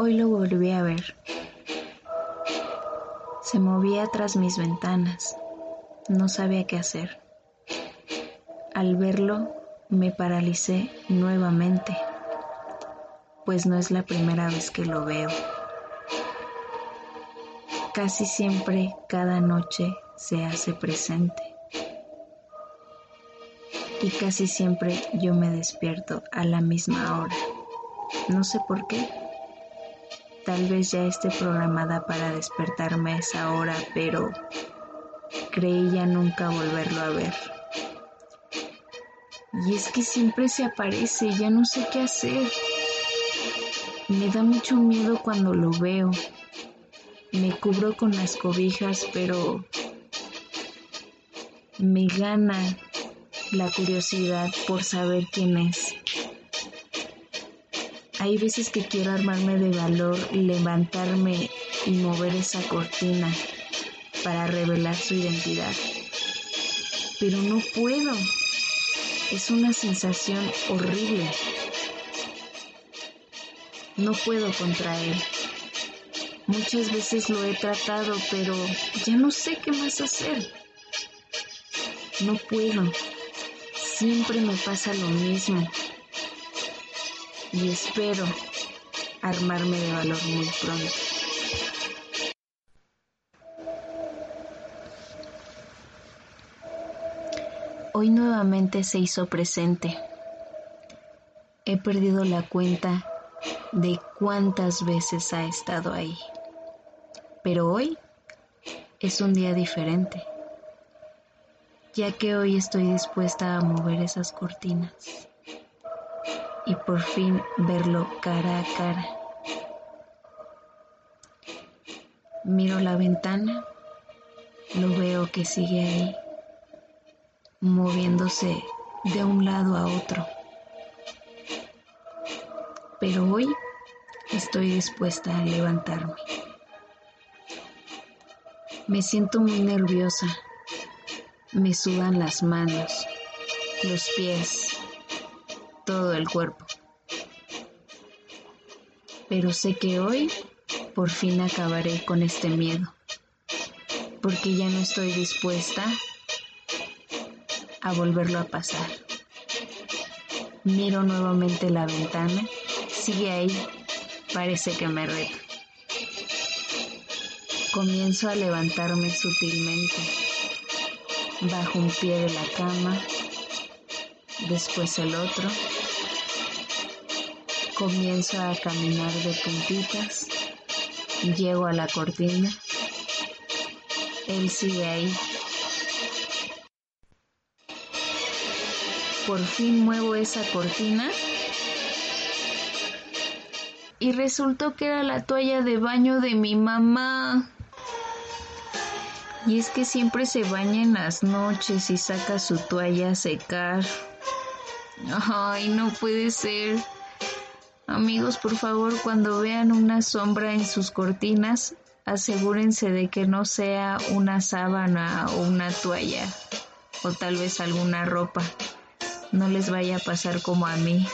Hoy lo volví a ver. Se movía tras mis ventanas. No sabía qué hacer. Al verlo, me paralicé nuevamente, pues no es la primera vez que lo veo. Casi siempre, cada noche, se hace presente. Y casi siempre yo me despierto a la misma hora. No sé por qué. Tal vez ya esté programada para despertarme a esa hora, pero creí ya nunca volverlo a ver. Y es que siempre se aparece, ya no sé qué hacer. Me da mucho miedo cuando lo veo. Me cubro con las cobijas, pero me gana la curiosidad por saber quién es. Hay veces que quiero armarme de valor, levantarme y mover esa cortina para revelar su identidad. Pero no puedo. Es una sensación horrible. No puedo contra él. Muchas veces lo he tratado, pero ya no sé qué más hacer. No puedo. Siempre me pasa lo mismo y espero armarme de valor muy pronto. Hoy nuevamente se hizo presente. He perdido la cuenta de cuántas veces ha estado ahí. Pero hoy es un día diferente, ya que hoy estoy dispuesta a mover esas cortinas y por fin verlo cara a cara. Miro la ventana, lo veo que sigue ahí, moviéndose de un lado a otro. Pero hoy estoy dispuesta a levantarme. Me siento muy nerviosa. Me sudan las manos, los pies, todo el cuerpo. Pero sé que hoy por fin acabaré con este miedo, porque ya no estoy dispuesta a volverlo a pasar. Miro nuevamente la ventana, sigue ahí, parece que me reta. Comienzo a levantarme sutilmente, bajo un pie de la cama, después el otro, Comienzo a caminar de puntitas, llego a la cortina, él sigue ahí. Por fin muevo esa cortina y resultó que era la toalla de baño de mi mamá. Y es que siempre se baña en las noches y saca su toalla a secar. Ay, no puede ser. Amigos, por favor, cuando vean una sombra en sus cortinas, asegúrense de que no sea una sábana o una toalla o tal vez alguna ropa. No les vaya a pasar como a mí.